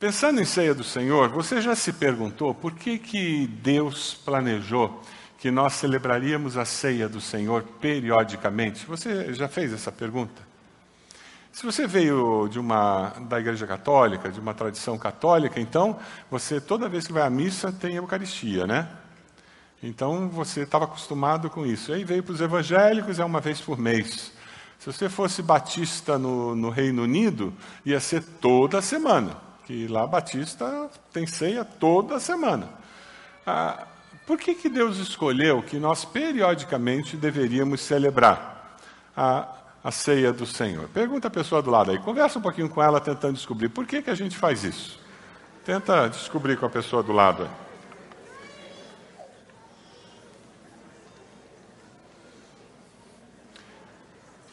Pensando em ceia do Senhor, você já se perguntou por que, que Deus planejou que nós celebraríamos a ceia do Senhor periodicamente? Você já fez essa pergunta? Se você veio de uma da Igreja Católica, de uma tradição católica, então você toda vez que vai à missa tem Eucaristia, né? Então você estava acostumado com isso. Aí veio para os evangélicos é uma vez por mês. Se você fosse batista no, no Reino Unido, ia ser toda semana que lá Batista tem ceia toda semana. Ah, por que, que Deus escolheu que nós periodicamente deveríamos celebrar a, a ceia do Senhor? Pergunta a pessoa do lado aí, conversa um pouquinho com ela tentando descobrir por que, que a gente faz isso. Tenta descobrir com a pessoa do lado aí.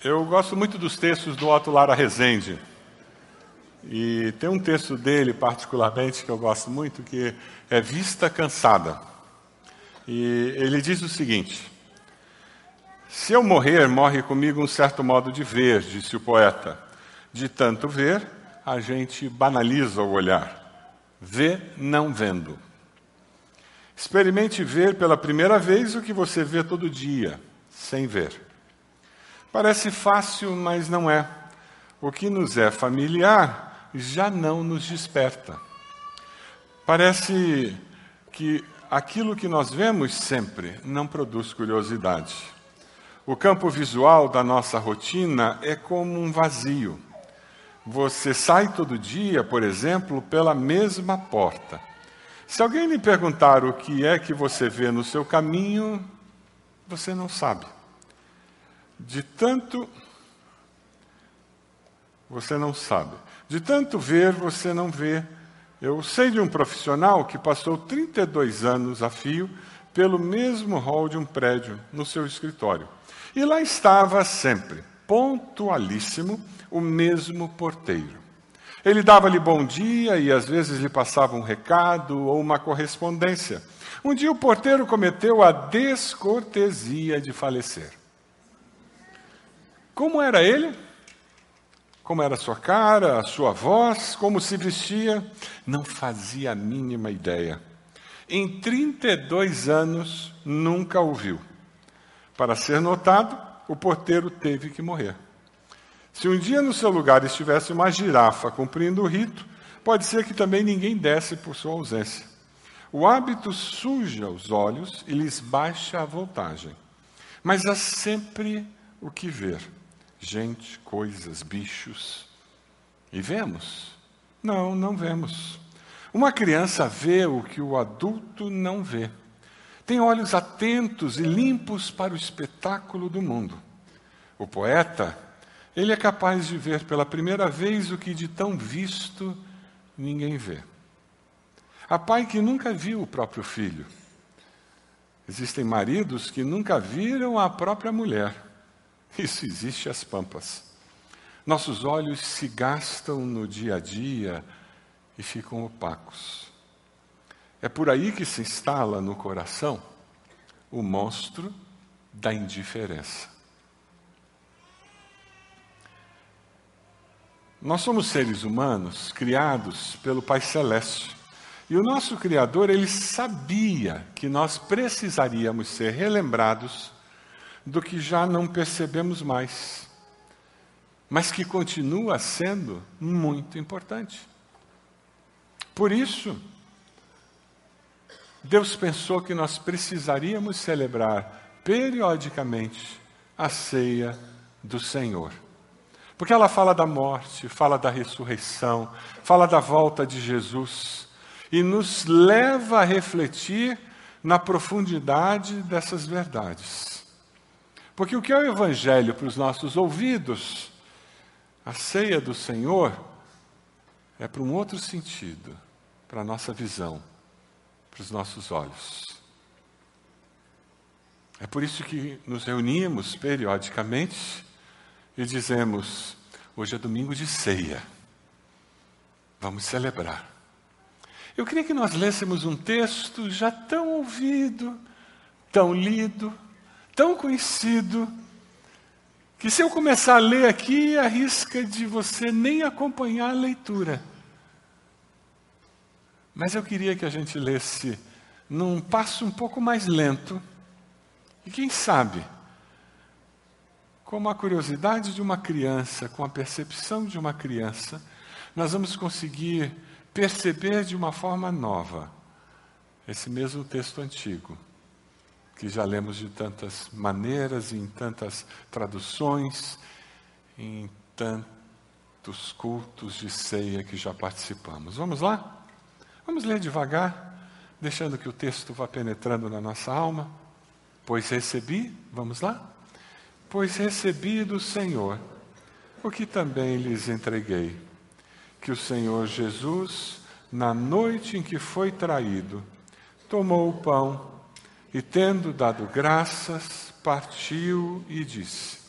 Eu gosto muito dos textos do Otto Lara Rezende. E tem um texto dele, particularmente, que eu gosto muito, que é Vista Cansada. E ele diz o seguinte: Se eu morrer, morre comigo um certo modo de ver, disse o poeta. De tanto ver, a gente banaliza o olhar. Vê não vendo. Experimente ver pela primeira vez o que você vê todo dia, sem ver. Parece fácil, mas não é. O que nos é familiar já não nos desperta. Parece que aquilo que nós vemos sempre não produz curiosidade. O campo visual da nossa rotina é como um vazio. Você sai todo dia, por exemplo, pela mesma porta. Se alguém lhe perguntar o que é que você vê no seu caminho, você não sabe. De tanto. Você não sabe. De tanto ver, você não vê. Eu sei de um profissional que passou 32 anos a fio pelo mesmo hall de um prédio no seu escritório. E lá estava sempre, pontualíssimo, o mesmo porteiro. Ele dava-lhe bom dia e às vezes lhe passava um recado ou uma correspondência. Um dia o porteiro cometeu a descortesia de falecer. Como era ele? Como era a sua cara, a sua voz, como se vestia, não fazia a mínima ideia. Em 32 anos, nunca o viu. Para ser notado, o porteiro teve que morrer. Se um dia no seu lugar estivesse uma girafa cumprindo o rito, pode ser que também ninguém desse por sua ausência. O hábito suja os olhos e lhes baixa a voltagem. Mas há sempre o que ver gente, coisas, bichos. E vemos? Não, não vemos. Uma criança vê o que o adulto não vê. Tem olhos atentos e limpos para o espetáculo do mundo. O poeta, ele é capaz de ver pela primeira vez o que de tão visto ninguém vê. Há pai que nunca viu o próprio filho. Existem maridos que nunca viram a própria mulher. Isso existe às pampas. Nossos olhos se gastam no dia a dia e ficam opacos. É por aí que se instala no coração o monstro da indiferença. Nós somos seres humanos criados pelo Pai Celeste. E o nosso Criador, ele sabia que nós precisaríamos ser relembrados do que já não percebemos mais, mas que continua sendo muito importante. Por isso, Deus pensou que nós precisaríamos celebrar periodicamente a ceia do Senhor. Porque ela fala da morte, fala da ressurreição, fala da volta de Jesus e nos leva a refletir na profundidade dessas verdades. Porque o que é o Evangelho para os nossos ouvidos, a ceia do Senhor, é para um outro sentido, para a nossa visão, para os nossos olhos. É por isso que nos reunimos periodicamente e dizemos: hoje é domingo de ceia, vamos celebrar. Eu queria que nós lêssemos um texto já tão ouvido, tão lido, tão conhecido que se eu começar a ler aqui, arrisca de você nem acompanhar a leitura. Mas eu queria que a gente lesse num passo um pouco mais lento. E quem sabe, com a curiosidade de uma criança, com a percepção de uma criança, nós vamos conseguir perceber de uma forma nova esse mesmo texto antigo, que já lemos de tantas maneiras, em tantas traduções, em tantos cultos de ceia que já participamos. Vamos lá? Vamos ler devagar, deixando que o texto vá penetrando na nossa alma. Pois recebi, vamos lá? Pois recebi do Senhor o que também lhes entreguei, que o Senhor Jesus, na noite em que foi traído, tomou o pão e, tendo dado graças, partiu e disse: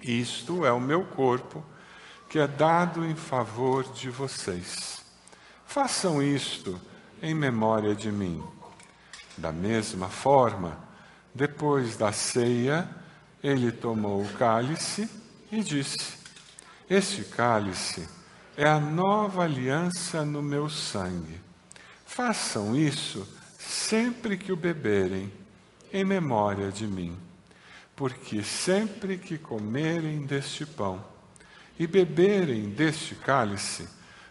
Isto é o meu corpo, que é dado em favor de vocês. Façam isto em memória de mim. Da mesma forma, depois da ceia, ele tomou o cálice e disse: Este cálice é a nova aliança no meu sangue. Façam isso sempre que o beberem, em memória de mim. Porque sempre que comerem deste pão e beberem deste cálice,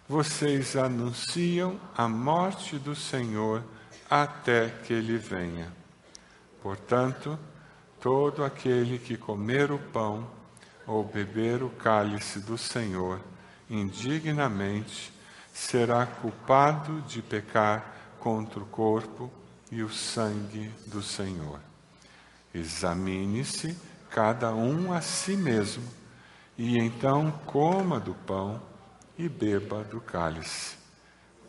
vocês anunciam a morte do Senhor até que ele venha. Portanto, todo aquele que comer o pão ou beber o cálice do Senhor indignamente será culpado de pecar contra o corpo e o sangue do Senhor. Examine-se cada um a si mesmo, e então coma do pão e beba do cálice.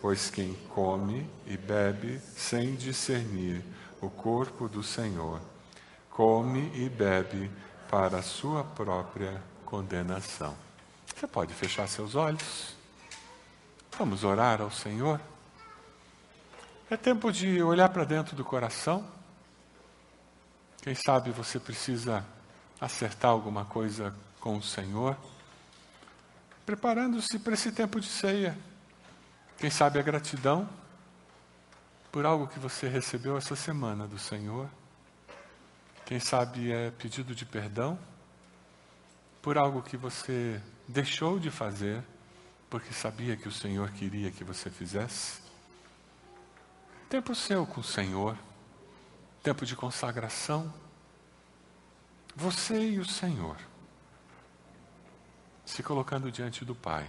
Pois quem come e bebe sem discernir o corpo do Senhor, come e bebe para a sua própria condenação. Você pode fechar seus olhos? Vamos orar ao Senhor? É tempo de olhar para dentro do coração. Quem sabe você precisa acertar alguma coisa com o Senhor preparando-se para esse tempo de ceia. Quem sabe a gratidão por algo que você recebeu essa semana do Senhor. Quem sabe é pedido de perdão por algo que você deixou de fazer porque sabia que o Senhor queria que você fizesse. Tempo seu com o Senhor, tempo de consagração. Você e o Senhor se colocando diante do Pai.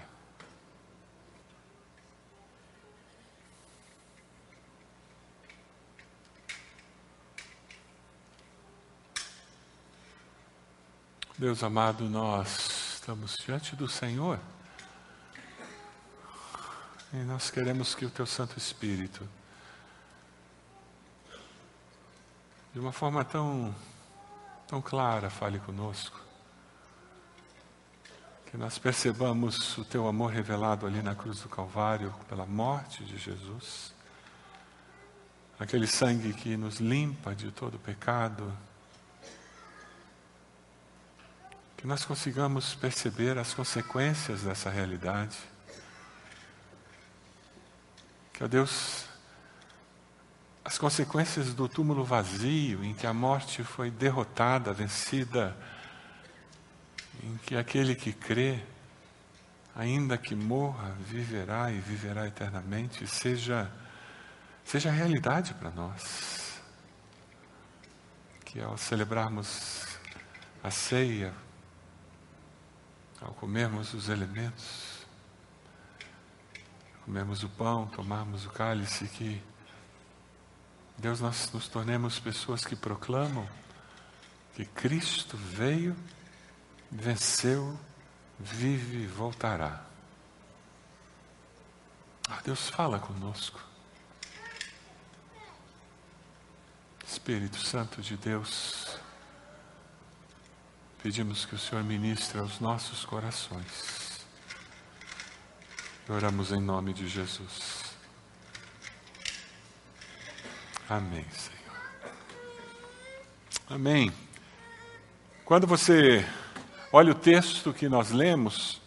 Deus amado, nós estamos diante do Senhor e nós queremos que o Teu Santo Espírito, de uma forma tão, tão clara, fale conosco. Que nós percebamos o teu amor revelado ali na cruz do Calvário, pela morte de Jesus, aquele sangue que nos limpa de todo pecado, que nós consigamos perceber as consequências dessa realidade. Que, ó Deus, as consequências do túmulo vazio, em que a morte foi derrotada, vencida, em que aquele que crê, ainda que morra, viverá e viverá eternamente, seja, seja realidade para nós. Que ao celebrarmos a ceia, ao comermos os elementos, comermos o pão, tomarmos o cálice, que Deus nós nos tornemos pessoas que proclamam que Cristo veio venceu, vive e voltará. Ah, Deus fala conosco. Espírito Santo de Deus, pedimos que o Senhor ministre aos nossos corações. Oramos em nome de Jesus. Amém, Senhor. Amém. Quando você Olha o texto que nós lemos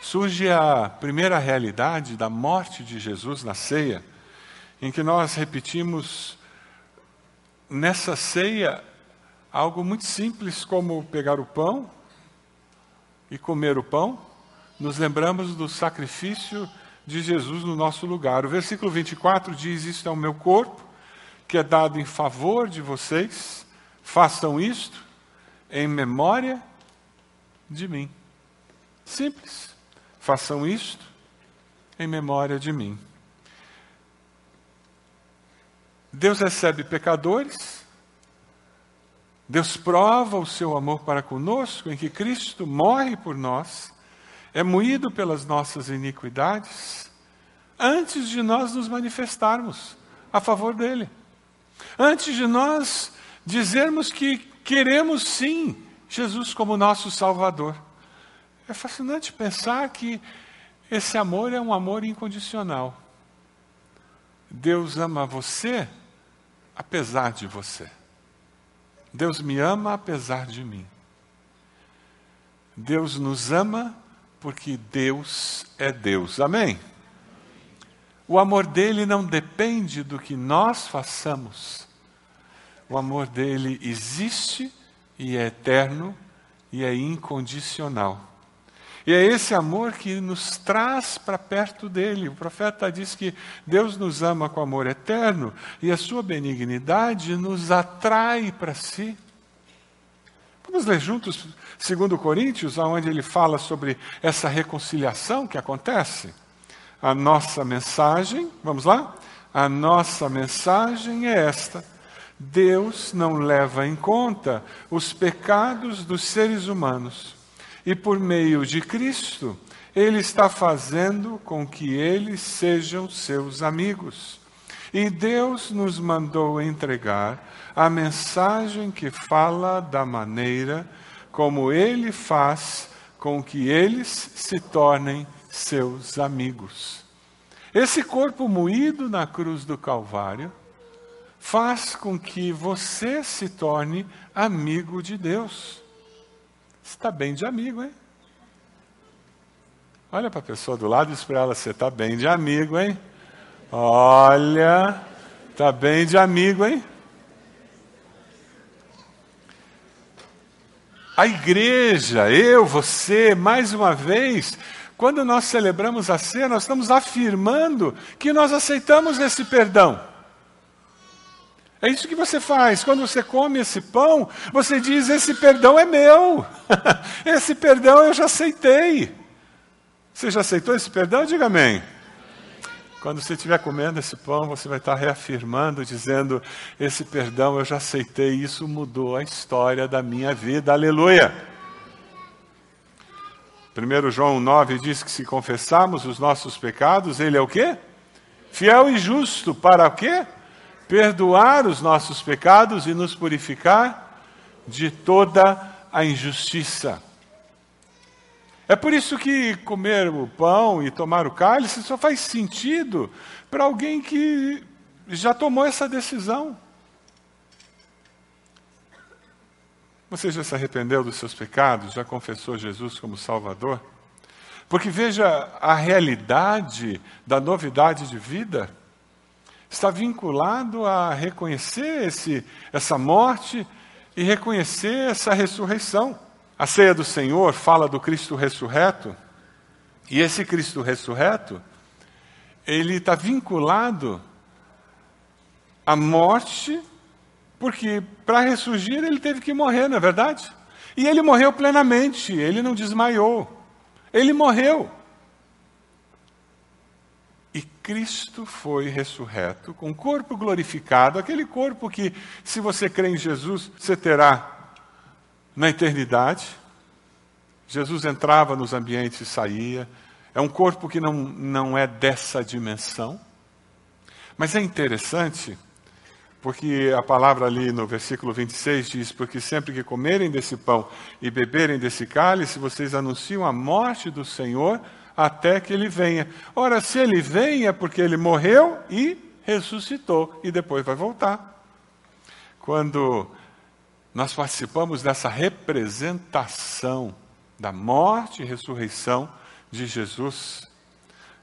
surge a primeira realidade da morte de Jesus na ceia, em que nós repetimos nessa ceia algo muito simples como pegar o pão e comer o pão, nos lembramos do sacrifício de Jesus no nosso lugar. O versículo 24 diz: Isto é o meu corpo, que é dado em favor de vocês, façam isto em memória de mim. Simples. Façam isto em memória de mim. Deus recebe pecadores, Deus prova o seu amor para conosco, em que Cristo morre por nós, é moído pelas nossas iniquidades, antes de nós nos manifestarmos a favor dele. Antes de nós dizermos que queremos sim Jesus como nosso Salvador. É fascinante pensar que esse amor é um amor incondicional. Deus ama você apesar de você. Deus me ama apesar de mim. Deus nos ama porque Deus é Deus. Amém? O amor dele não depende do que nós façamos. O amor dele existe e é eterno e é incondicional. E é esse amor que nos traz para perto dele. O profeta diz que Deus nos ama com amor eterno e a sua benignidade nos atrai para si. Vamos ler juntos 2 Coríntios, onde ele fala sobre essa reconciliação que acontece? A nossa mensagem, vamos lá? A nossa mensagem é esta: Deus não leva em conta os pecados dos seres humanos e por meio de Cristo, Ele está fazendo com que eles sejam seus amigos. E Deus nos mandou entregar a mensagem que fala da maneira como Ele faz com que eles se tornem seus amigos. Esse corpo moído na cruz do Calvário faz com que você se torne amigo de Deus está bem de amigo, hein? Olha para a pessoa do lado e diz para ela: Você está bem de amigo, hein? Olha, está bem de amigo, hein? A igreja, eu, você, mais uma vez, quando nós celebramos a ceia, nós estamos afirmando que nós aceitamos esse perdão. É isso que você faz. Quando você come esse pão, você diz: Esse perdão é meu. esse perdão eu já aceitei. Você já aceitou esse perdão? Diga amém. Quando você estiver comendo esse pão, você vai estar reafirmando, dizendo: Esse perdão eu já aceitei, isso mudou a história da minha vida. Aleluia. 1 João 9 diz que se confessarmos os nossos pecados, ele é o quê? Fiel e justo para o quê? perdoar os nossos pecados e nos purificar de toda a injustiça. É por isso que comer o pão e tomar o cálice só faz sentido para alguém que já tomou essa decisão. Você já se arrependeu dos seus pecados? Já confessou Jesus como Salvador? Porque veja a realidade da novidade de vida está vinculado a reconhecer esse, essa morte e reconhecer essa ressurreição. A ceia do Senhor fala do Cristo ressurreto, e esse Cristo ressurreto, ele está vinculado à morte, porque para ressurgir ele teve que morrer, não é verdade? E ele morreu plenamente, ele não desmaiou, ele morreu. E Cristo foi ressurreto com corpo glorificado, aquele corpo que, se você crê em Jesus, você terá na eternidade. Jesus entrava nos ambientes e saía. É um corpo que não, não é dessa dimensão. Mas é interessante, porque a palavra ali no versículo 26 diz: Porque sempre que comerem desse pão e beberem desse cálice, vocês anunciam a morte do Senhor até que ele venha. Ora, se ele vem é porque ele morreu e ressuscitou e depois vai voltar. Quando nós participamos dessa representação da morte e ressurreição de Jesus,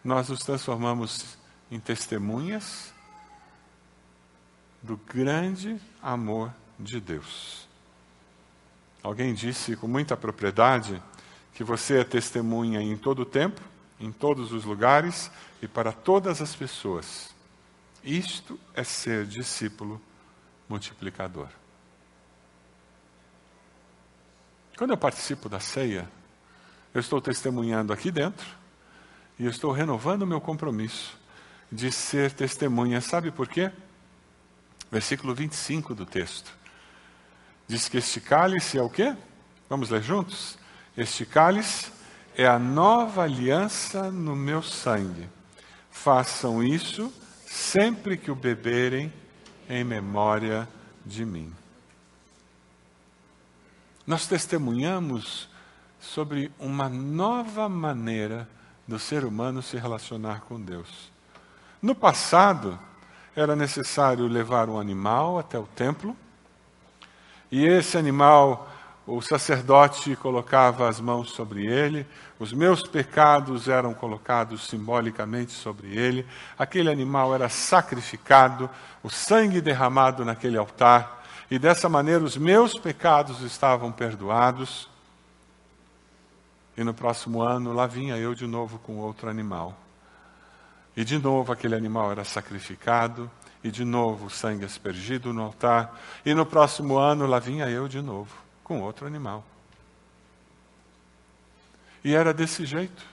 nós nos transformamos em testemunhas do grande amor de Deus. Alguém disse com muita propriedade que você é testemunha em todo o tempo, em todos os lugares e para todas as pessoas. Isto é ser discípulo multiplicador. Quando eu participo da ceia, eu estou testemunhando aqui dentro e eu estou renovando o meu compromisso de ser testemunha. Sabe por quê? Versículo 25 do texto. Diz que este cálice é o quê? Vamos ler juntos? Este cálice é a nova aliança no meu sangue. Façam isso sempre que o beberem em memória de mim. Nós testemunhamos sobre uma nova maneira do ser humano se relacionar com Deus. No passado, era necessário levar um animal até o templo, e esse animal, o sacerdote colocava as mãos sobre ele, os meus pecados eram colocados simbolicamente sobre ele, aquele animal era sacrificado, o sangue derramado naquele altar, e dessa maneira os meus pecados estavam perdoados. E no próximo ano lá vinha eu de novo com outro animal. E de novo aquele animal era sacrificado, e de novo o sangue aspergido no altar. E no próximo ano lá vinha eu de novo com outro animal. E era desse jeito.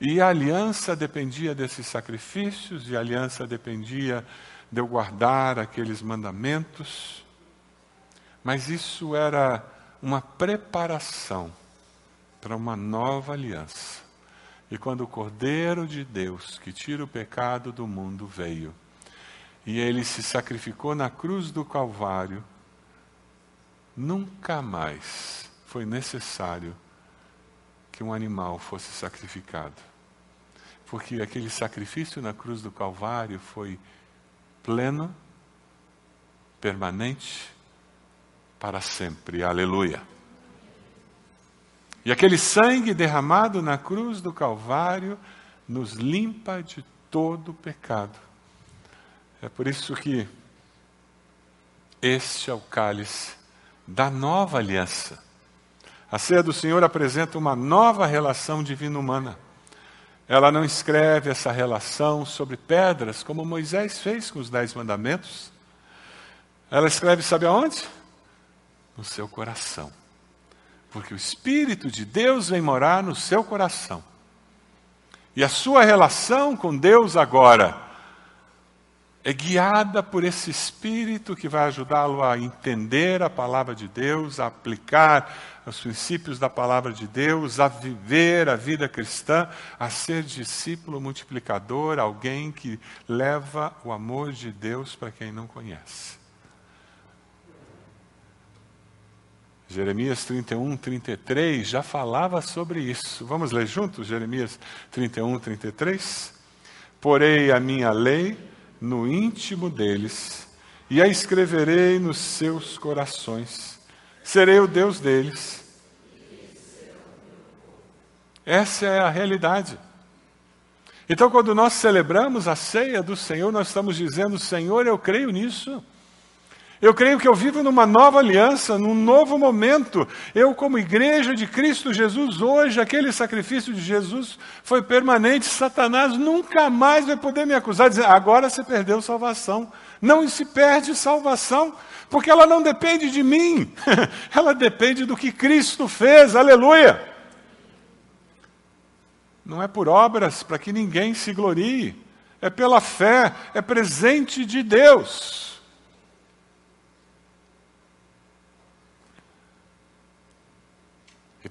E a aliança dependia desses sacrifícios, e a aliança dependia de eu guardar aqueles mandamentos. Mas isso era uma preparação para uma nova aliança. E quando o Cordeiro de Deus, que tira o pecado do mundo, veio, e ele se sacrificou na cruz do Calvário, nunca mais foi necessário que um animal fosse sacrificado. Porque aquele sacrifício na cruz do Calvário foi pleno, permanente, para sempre. Aleluia. E aquele sangue derramado na cruz do Calvário nos limpa de todo pecado. É por isso que este é o cálice da nova aliança. A ceia do Senhor apresenta uma nova relação divina-humana. Ela não escreve essa relação sobre pedras, como Moisés fez com os Dez Mandamentos. Ela escreve, sabe aonde? No seu coração porque o Espírito de Deus vem morar no seu coração. E a sua relação com Deus agora é guiada por esse Espírito que vai ajudá-lo a entender a palavra de Deus, a aplicar os princípios da palavra de Deus, a viver a vida cristã, a ser discípulo multiplicador, alguém que leva o amor de Deus para quem não conhece. Jeremias 31, 33 já falava sobre isso. Vamos ler juntos Jeremias 31, 33? Porei a minha lei no íntimo deles e a escreverei nos seus corações. Serei o Deus deles. Essa é a realidade. Então, quando nós celebramos a ceia do Senhor, nós estamos dizendo: Senhor, eu creio nisso. Eu creio que eu vivo numa nova aliança, num novo momento. Eu, como igreja de Cristo Jesus, hoje, aquele sacrifício de Jesus foi permanente. Satanás nunca mais vai poder me acusar, dizer, agora você perdeu salvação. Não se perde salvação, porque ela não depende de mim, ela depende do que Cristo fez. Aleluia! Não é por obras para que ninguém se glorie, é pela fé, é presente de Deus.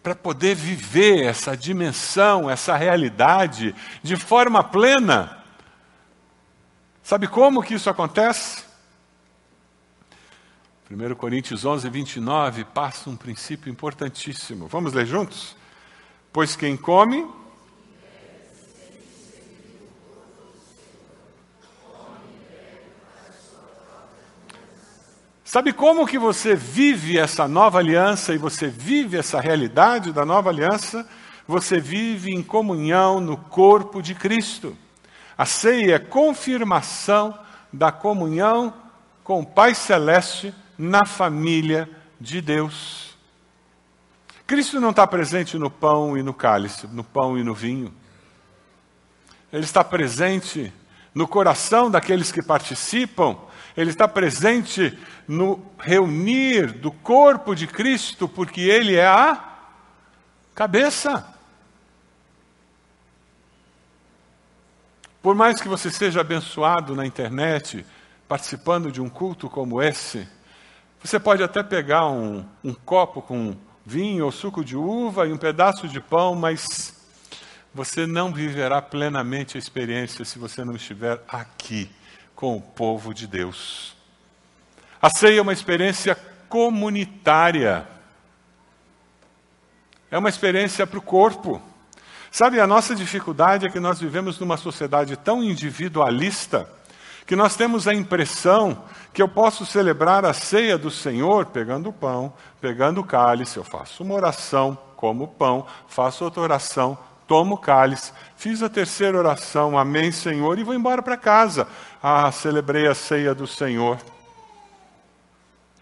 Para poder viver essa dimensão, essa realidade de forma plena, sabe como que isso acontece? 1 Coríntios 11, 29 passa um princípio importantíssimo. Vamos ler juntos? Pois quem come Sabe como que você vive essa nova aliança e você vive essa realidade da nova aliança? você vive em comunhão no corpo de Cristo. A ceia é confirmação da comunhão com o Pai Celeste na família de Deus. Cristo não está presente no pão e no cálice, no pão e no vinho. Ele está presente no coração daqueles que participam, ele está presente no reunir do corpo de Cristo, porque ele é a cabeça. Por mais que você seja abençoado na internet, participando de um culto como esse, você pode até pegar um, um copo com vinho ou suco de uva e um pedaço de pão, mas você não viverá plenamente a experiência se você não estiver aqui com o povo de Deus. A ceia é uma experiência comunitária. É uma experiência para o corpo. Sabe, a nossa dificuldade é que nós vivemos numa sociedade tão individualista que nós temos a impressão que eu posso celebrar a ceia do Senhor pegando o pão, pegando o cálice, eu faço uma oração, como o pão, faço outra oração, tomo o cálice, fiz a terceira oração, amém, Senhor, e vou embora para casa. Ah, celebrei a ceia do Senhor.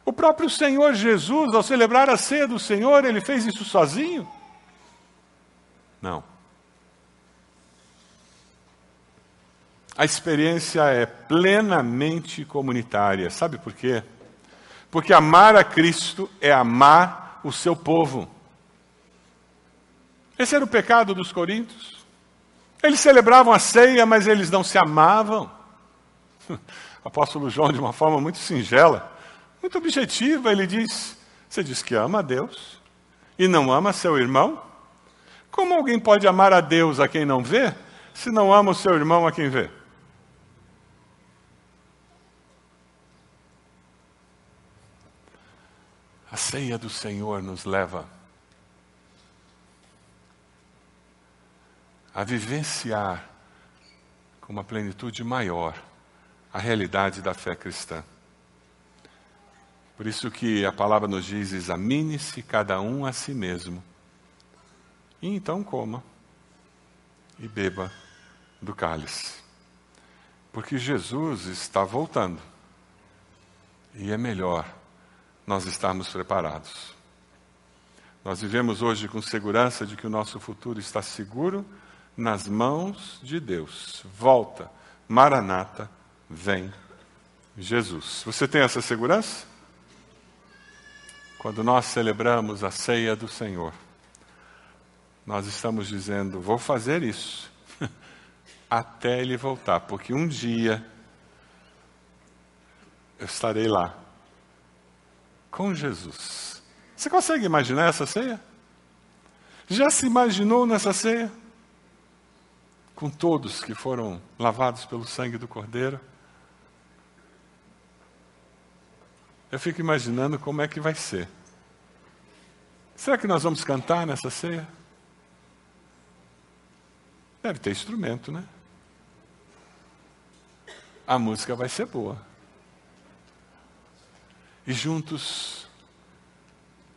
O próprio Senhor Jesus, ao celebrar a ceia do Senhor, ele fez isso sozinho? Não. a experiência é plenamente comunitária. Sabe por quê? Porque amar a Cristo é amar o seu povo. Esse era o pecado dos coríntios. Eles celebravam a ceia, mas eles não se amavam. Apóstolo João, de uma forma muito singela, muito objetiva, ele diz: Você diz que ama a Deus e não ama seu irmão? Como alguém pode amar a Deus a quem não vê, se não ama o seu irmão a quem vê? A ceia do Senhor nos leva a vivenciar com uma plenitude maior a realidade da fé cristã. Por isso que a palavra nos diz: examine-se cada um a si mesmo. E então coma e beba do cálice. Porque Jesus está voltando. E é melhor nós estarmos preparados. Nós vivemos hoje com segurança de que o nosso futuro está seguro nas mãos de Deus. Volta, Maranata, vem Jesus. Você tem essa segurança? Quando nós celebramos a ceia do Senhor, nós estamos dizendo: vou fazer isso até Ele voltar, porque um dia eu estarei lá com Jesus. Você consegue imaginar essa ceia? Já se imaginou nessa ceia? Com todos que foram lavados pelo sangue do Cordeiro? Eu fico imaginando como é que vai ser. Será que nós vamos cantar nessa ceia? Deve ter instrumento, né? A música vai ser boa e juntos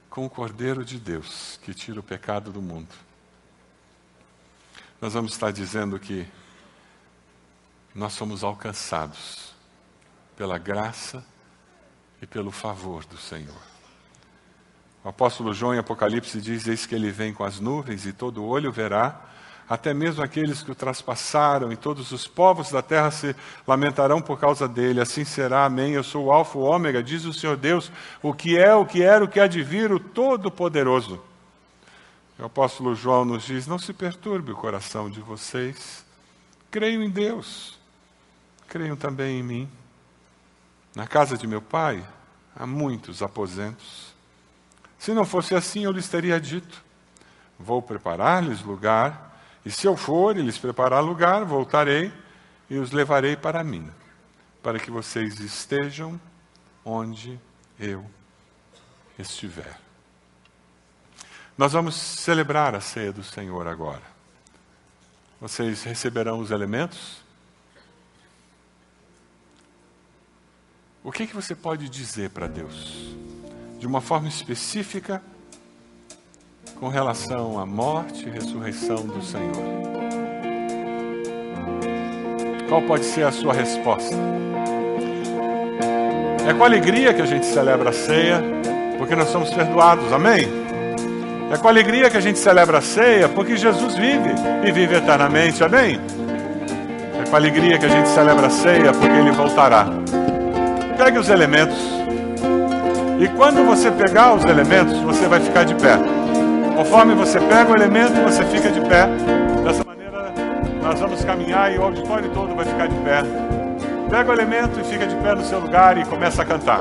com o Cordeiro de Deus que tira o pecado do mundo. Nós vamos estar dizendo que nós somos alcançados pela graça e pelo favor do Senhor. O apóstolo João em Apocalipse diz: Eis que ele vem com as nuvens e todo olho verá até mesmo aqueles que o traspassaram, e todos os povos da terra se lamentarão por causa dele. Assim será, amém. Eu sou o Alfa e o Ômega, diz o Senhor Deus, o que é, o que era, o que há de vir, o Todo-Poderoso. O apóstolo João nos diz: Não se perturbe o coração de vocês. Creio em Deus, creiam também em mim. Na casa de meu pai há muitos aposentos. Se não fosse assim, eu lhes teria dito: Vou preparar-lhes lugar e se eu for e lhes preparar lugar, voltarei e os levarei para mim, para que vocês estejam onde eu estiver. Nós vamos celebrar a ceia do Senhor agora. Vocês receberão os elementos? O que, que você pode dizer para Deus? De uma forma específica, com relação à morte e ressurreição do Senhor? Qual pode ser a sua resposta? É com alegria que a gente celebra a ceia, porque nós somos perdoados, amém? É com alegria que a gente celebra a ceia, porque Jesus vive e vive eternamente, amém? É com alegria que a gente celebra a ceia, porque Ele voltará. Pegue os elementos, e quando você pegar os elementos, você vai ficar de pé. Conforme você pega o elemento, você fica de pé. Dessa maneira, nós vamos caminhar e o auditório todo vai ficar de pé. Pega o elemento e fica de pé no seu lugar e começa a cantar.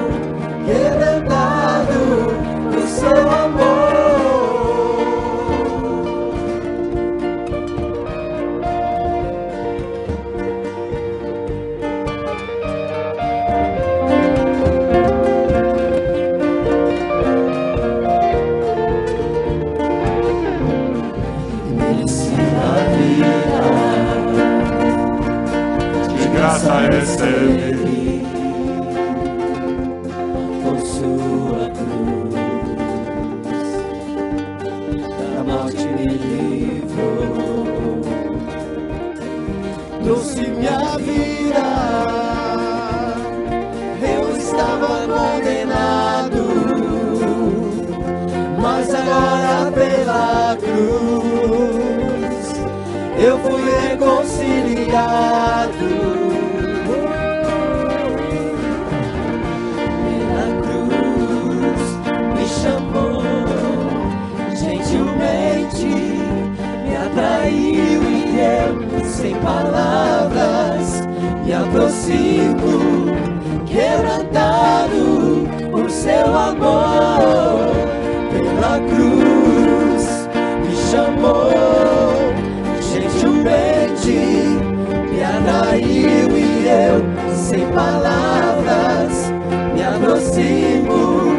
recebi. por sua cruz. Da morte me livrou, trouxe minha vida. Eu estava condenado, mas agora pela cruz eu fui reconciliado. Palavras, me aproximo, quebrantado por seu amor. Pela cruz me chamou, gentilmente me atraiu e eu, sem palavras, me aproximo,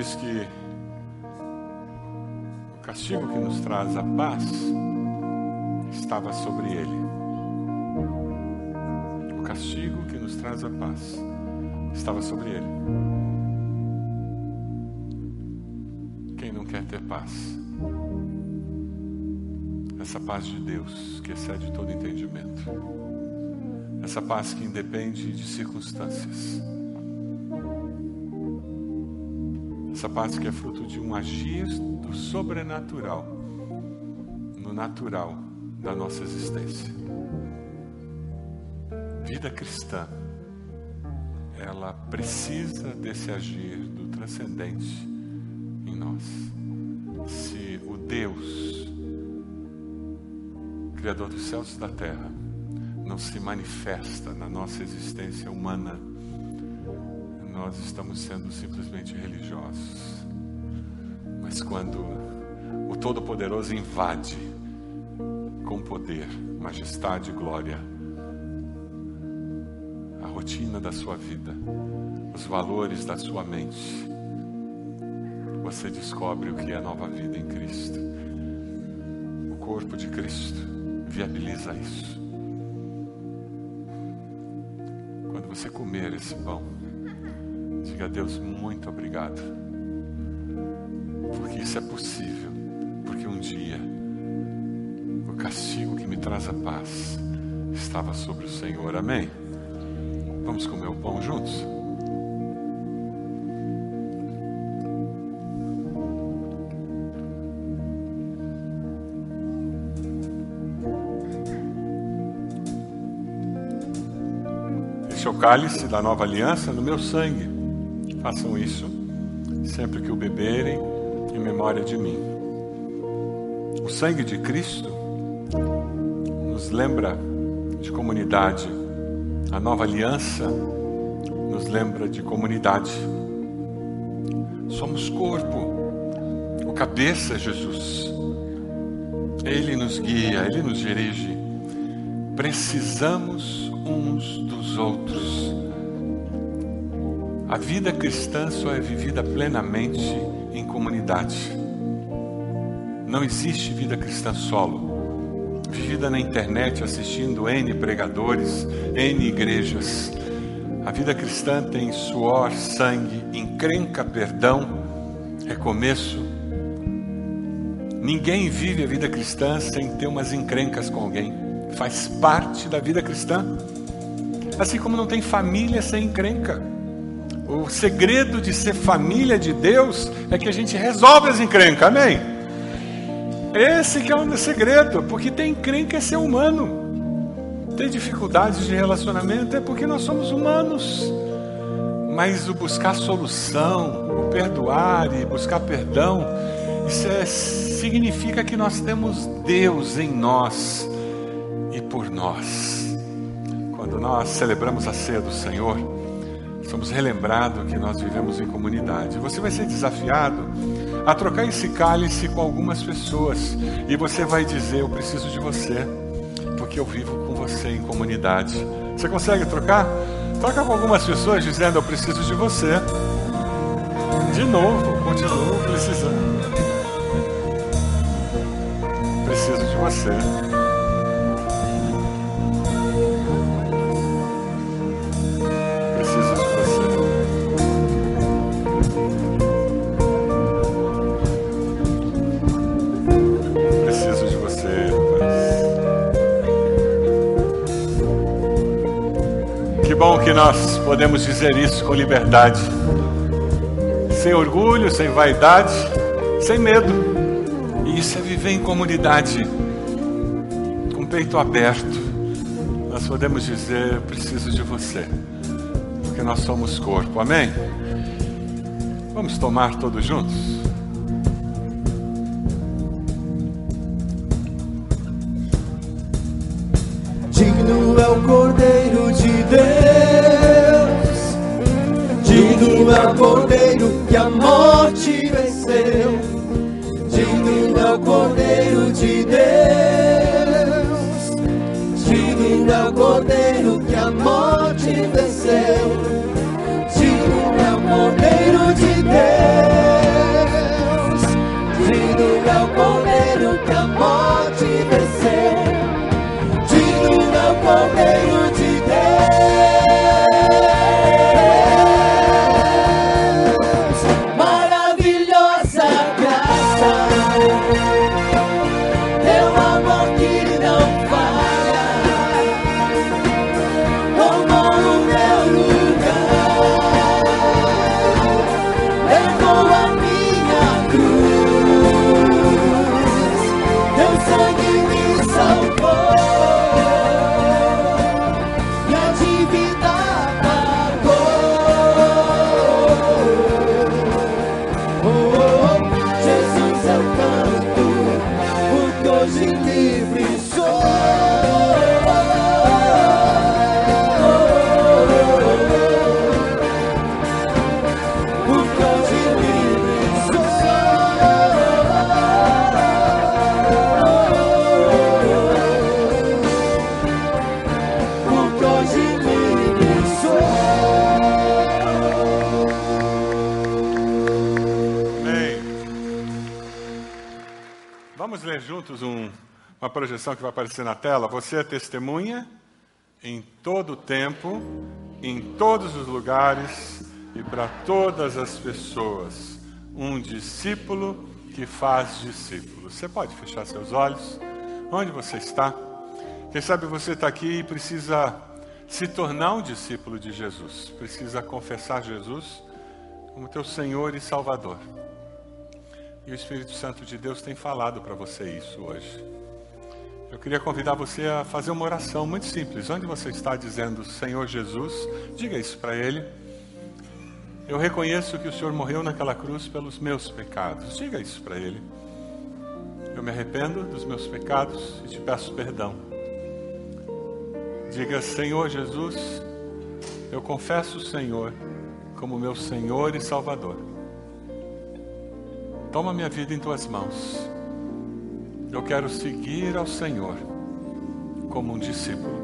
diz que o castigo que nos traz a paz estava sobre ele. O castigo que nos traz a paz estava sobre ele. Quem não quer ter paz? Essa paz de Deus que excede todo entendimento. Essa paz que independe de circunstâncias. Essa paz que é fruto de um agir do sobrenatural no natural da nossa existência. Vida cristã, ela precisa desse agir do transcendente em nós. Se o Deus Criador dos céus e da terra, não se manifesta na nossa existência humana, nós estamos sendo simplesmente religiosos. Mas quando o Todo-Poderoso invade com poder, majestade e glória a rotina da sua vida, os valores da sua mente, você descobre o que é nova vida em Cristo. O corpo de Cristo viabiliza isso. Quando você comer esse pão, diga a Deus muito obrigado, porque isso é possível, porque um dia o castigo que me traz a paz estava sobre o Senhor. Amém? Vamos comer o pão juntos? Este é o cálice da nova aliança no meu sangue. Façam isso sempre que o beberem em memória de mim. O sangue de Cristo nos lembra de comunidade. A nova aliança nos lembra de comunidade. Somos corpo. O cabeça é Jesus. Ele nos guia, ele nos dirige. Precisamos uns dos outros. A vida cristã só é vivida plenamente em comunidade. Não existe vida cristã solo, vivida na internet assistindo N pregadores, N igrejas. A vida cristã tem suor, sangue, encrenca, perdão, recomeço. Ninguém vive a vida cristã sem ter umas encrencas com alguém. Faz parte da vida cristã. Assim como não tem família sem encrenca. O segredo de ser família de Deus é que a gente resolve as encrencas, amém? Esse que é o segredo, porque tem encrenca é ser humano. Ter dificuldades de relacionamento é porque nós somos humanos. Mas o buscar solução, o perdoar e buscar perdão, isso é, significa que nós temos Deus em nós e por nós. Quando nós celebramos a ceia do Senhor, somos relembrados que nós vivemos em comunidade. Você vai ser desafiado a trocar esse cálice com algumas pessoas e você vai dizer: Eu preciso de você, porque eu vivo com você em comunidade. Você consegue trocar? Troca com algumas pessoas dizendo: Eu preciso de você. De novo, continuo precisando. Preciso de você. Que nós podemos dizer isso com liberdade, sem orgulho, sem vaidade, sem medo. E isso é viver em comunidade, com o peito aberto. Nós podemos dizer: preciso de você, porque nós somos corpo. Amém? Vamos tomar todos juntos? Juntos um, uma projeção que vai aparecer na tela. Você é testemunha em todo o tempo, em todos os lugares e para todas as pessoas. Um discípulo que faz discípulos. Você pode fechar seus olhos? Onde você está? Quem sabe você está aqui e precisa se tornar um discípulo de Jesus, precisa confessar Jesus como teu Senhor e Salvador. E o Espírito Santo de Deus tem falado para você isso hoje. Eu queria convidar você a fazer uma oração muito simples. Onde você está dizendo Senhor Jesus, diga isso para Ele. Eu reconheço que o Senhor morreu naquela cruz pelos meus pecados. Diga isso para Ele. Eu me arrependo dos meus pecados e te peço perdão. Diga, Senhor Jesus, eu confesso o Senhor como meu Senhor e Salvador. Toma minha vida em tuas mãos. Eu quero seguir ao Senhor como um discípulo.